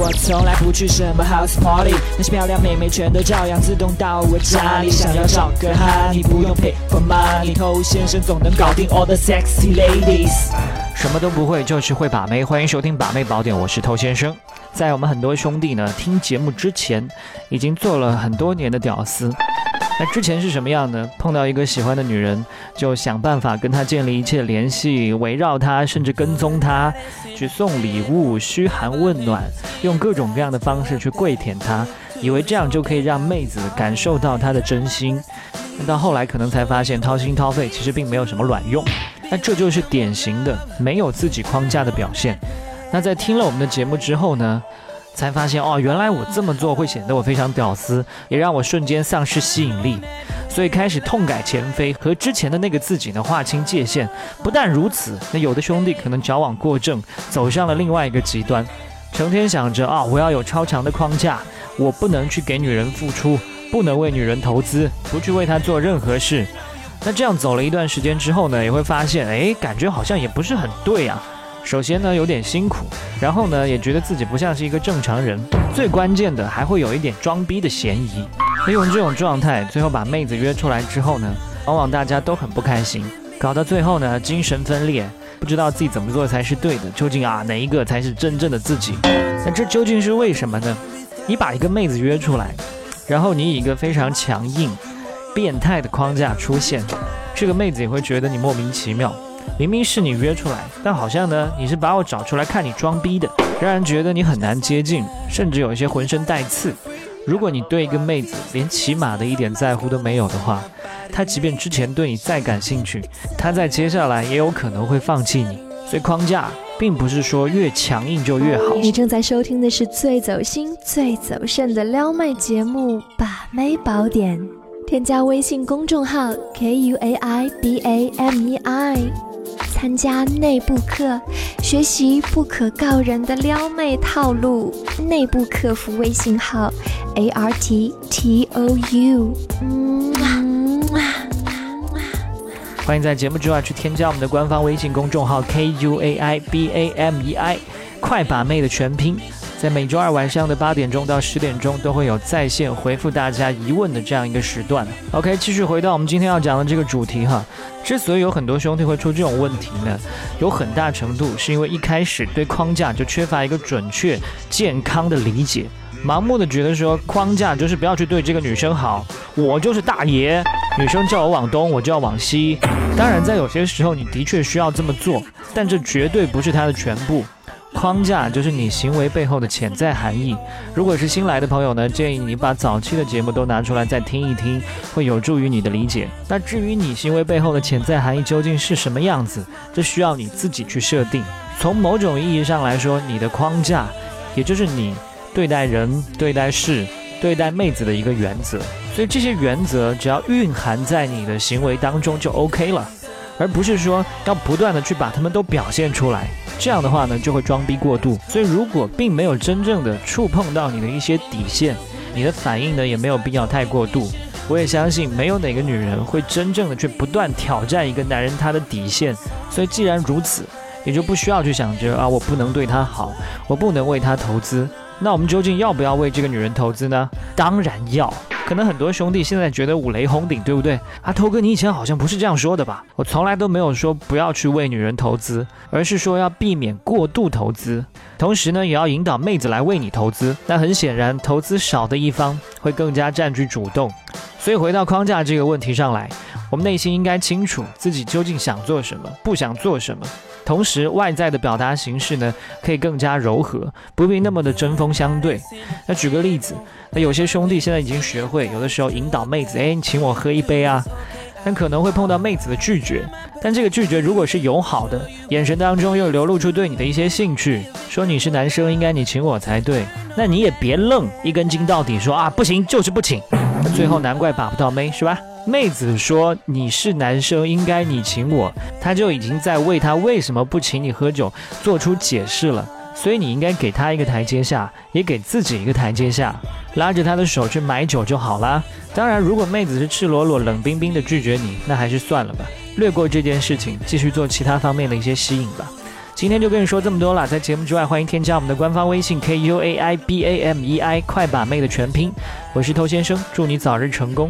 我从来不去什么 house party，那些漂亮妹妹全都照样自动到我家里。想要找个哈，你不用 pay for money，偷先生总能搞定 all the sexy ladies。什么都不会，就是会把妹。欢迎收听把妹宝典，我是偷先生。在我们很多兄弟呢听节目之前，已经做了很多年的屌丝。那之前是什么样呢？碰到一个喜欢的女人，就想办法跟她建立一切联系，围绕她，甚至跟踪她，去送礼物、嘘寒问暖，用各种各样的方式去跪舔她，以为这样就可以让妹子感受到她的真心。那到后来可能才发现，掏心掏肺其实并没有什么卵用。那这就是典型的没有自己框架的表现。那在听了我们的节目之后呢？才发现哦，原来我这么做会显得我非常屌丝，也让我瞬间丧失吸引力，所以开始痛改前非，和之前的那个自己呢划清界限。不但如此，那有的兄弟可能矫枉过正，走向了另外一个极端，成天想着啊，我要有超强的框架，我不能去给女人付出，不能为女人投资，不去为她做任何事。那这样走了一段时间之后呢，也会发现，哎，感觉好像也不是很对啊。首先呢，有点辛苦，然后呢，也觉得自己不像是一个正常人，最关键的还会有一点装逼的嫌疑。利用这种状态，最后把妹子约出来之后呢，往往大家都很不开心，搞到最后呢，精神分裂，不知道自己怎么做才是对的，究竟啊哪一个才是真正的自己？那这究竟是为什么呢？你把一个妹子约出来，然后你以一个非常强硬、变态的框架出现，这个妹子也会觉得你莫名其妙。明明是你约出来，但好像呢，你是把我找出来看你装逼的，让人觉得你很难接近，甚至有一些浑身带刺。如果你对一个妹子连起码的一点在乎都没有的话，她即便之前对你再感兴趣，她在接下来也有可能会放弃你。所以框架并不是说越强硬就越好。你正在收听的是最走心、最走肾的撩妹节目《把妹宝典》，添加微信公众号 k u a i b a m e i。参加内部课，学习不可告人的撩妹套路。内部客服微信号：a r t t o u。欢迎在节目之外去添加我们的官方微信公众号 k u a i b a m e i，快把妹的全拼。在每周二晚上的八点钟到十点钟，都会有在线回复大家疑问的这样一个时段。OK，继续回到我们今天要讲的这个主题哈。之所以有很多兄弟会出这种问题呢，有很大程度是因为一开始对框架就缺乏一个准确、健康的理解，盲目的觉得说框架就是不要去对这个女生好，我就是大爷，女生叫我往东，我就要往西。当然，在有些时候你的确需要这么做，但这绝对不是它的全部。框架就是你行为背后的潜在含义。如果是新来的朋友呢，建议你把早期的节目都拿出来再听一听，会有助于你的理解。那至于你行为背后的潜在含义究竟是什么样子，这需要你自己去设定。从某种意义上来说，你的框架，也就是你对待人、对待事、对待妹子的一个原则。所以这些原则只要蕴含在你的行为当中就 OK 了，而不是说要不断的去把它们都表现出来。这样的话呢，就会装逼过度。所以，如果并没有真正的触碰到你的一些底线，你的反应呢，也没有必要太过度。我也相信，没有哪个女人会真正的去不断挑战一个男人他的底线。所以，既然如此，也就不需要去想着啊，我不能对她好，我不能为她投资。那我们究竟要不要为这个女人投资呢？当然要。可能很多兄弟现在觉得五雷轰顶，对不对？阿头哥，你以前好像不是这样说的吧？我从来都没有说不要去为女人投资，而是说要避免过度投资，同时呢，也要引导妹子来为你投资。那很显然，投资少的一方会更加占据主动。所以回到框架这个问题上来，我们内心应该清楚自己究竟想做什么，不想做什么。同时，外在的表达形式呢，可以更加柔和，不必那么的针锋相对。那举个例子，那有些兄弟现在已经学会，有的时候引导妹子，哎，你请我喝一杯啊。但可能会碰到妹子的拒绝，但这个拒绝如果是友好的，眼神当中又流露出对你的一些兴趣，说你是男生，应该你请我才对，那你也别愣，一根筋到底，说啊不行就是不请。最后难怪把不到妹，是吧？妹子说你是男生，应该你请我，他就已经在为他为什么不请你喝酒做出解释了。所以你应该给他一个台阶下，也给自己一个台阶下，拉着他的手去买酒就好啦。当然，如果妹子是赤裸裸、冷冰冰的拒绝你，那还是算了吧，略过这件事情，继续做其他方面的一些吸引吧。今天就跟你说这么多了，在节目之外，欢迎添加我们的官方微信 k u a i b a m e i 快把妹的全拼，我是偷先生，祝你早日成功。